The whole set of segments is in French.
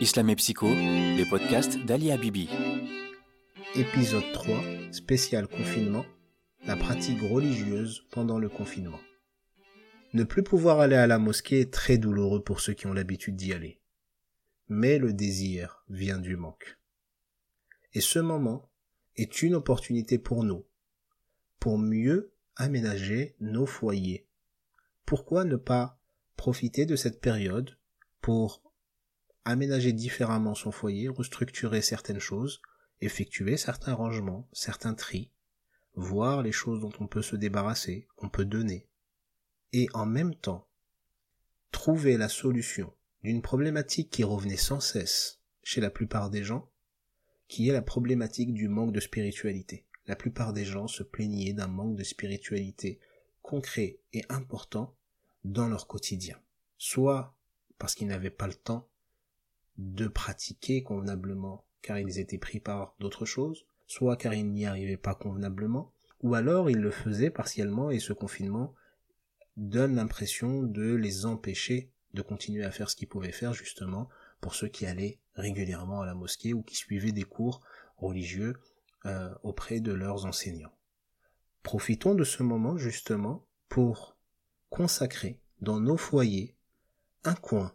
Islam et Psycho, les podcasts d'Ali Habibi. Épisode 3, spécial confinement, la pratique religieuse pendant le confinement. Ne plus pouvoir aller à la mosquée est très douloureux pour ceux qui ont l'habitude d'y aller. Mais le désir vient du manque. Et ce moment est une opportunité pour nous, pour mieux aménager nos foyers. Pourquoi ne pas profiter de cette période pour aménager différemment son foyer, restructurer certaines choses, effectuer certains rangements, certains tris, voir les choses dont on peut se débarrasser, qu'on peut donner, et en même temps trouver la solution d'une problématique qui revenait sans cesse chez la plupart des gens, qui est la problématique du manque de spiritualité. La plupart des gens se plaignaient d'un manque de spiritualité concret et important dans leur quotidien. Soit parce qu'ils n'avaient pas le temps de pratiquer convenablement car ils étaient pris par d'autres choses, soit car ils n'y arrivaient pas convenablement, ou alors ils le faisaient partiellement et ce confinement donne l'impression de les empêcher de continuer à faire ce qu'ils pouvaient faire justement pour ceux qui allaient régulièrement à la mosquée ou qui suivaient des cours religieux euh, auprès de leurs enseignants. Profitons de ce moment justement pour consacrer dans nos foyers un coin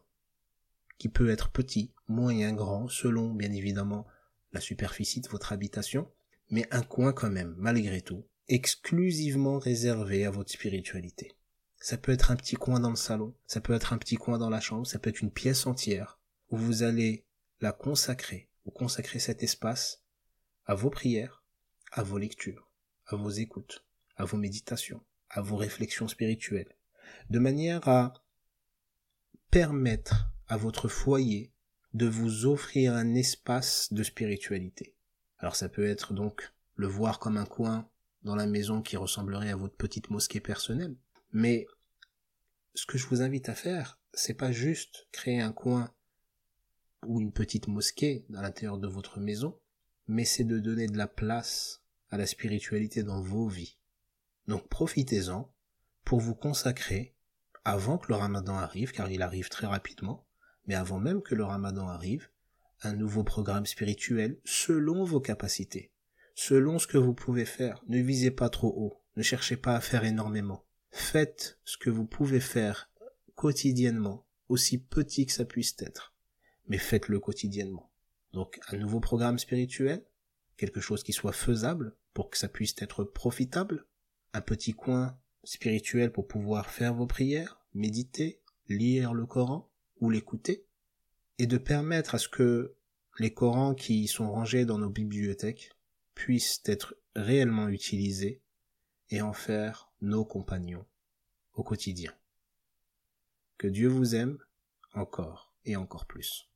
qui peut être petit, moyen, grand, selon bien évidemment la superficie de votre habitation, mais un coin quand même, malgré tout, exclusivement réservé à votre spiritualité. Ça peut être un petit coin dans le salon, ça peut être un petit coin dans la chambre, ça peut être une pièce entière où vous allez la consacrer, ou consacrer cet espace à vos prières, à vos lectures, à vos écoutes, à vos méditations, à vos réflexions spirituelles, de manière à permettre à votre foyer de vous offrir un espace de spiritualité. Alors ça peut être donc le voir comme un coin dans la maison qui ressemblerait à votre petite mosquée personnelle. Mais ce que je vous invite à faire, c'est pas juste créer un coin ou une petite mosquée dans l'intérieur de votre maison, mais c'est de donner de la place à la spiritualité dans vos vies. Donc profitez-en pour vous consacrer avant que le ramadan arrive, car il arrive très rapidement, mais avant même que le ramadan arrive, un nouveau programme spirituel selon vos capacités, selon ce que vous pouvez faire. Ne visez pas trop haut, ne cherchez pas à faire énormément. Faites ce que vous pouvez faire quotidiennement, aussi petit que ça puisse être, mais faites-le quotidiennement. Donc un nouveau programme spirituel, quelque chose qui soit faisable pour que ça puisse être profitable, un petit coin spirituel pour pouvoir faire vos prières, méditer, lire le Coran, ou l'écouter, et de permettre à ce que les Corans qui sont rangés dans nos bibliothèques puissent être réellement utilisés et en faire nos compagnons au quotidien. Que Dieu vous aime encore et encore plus.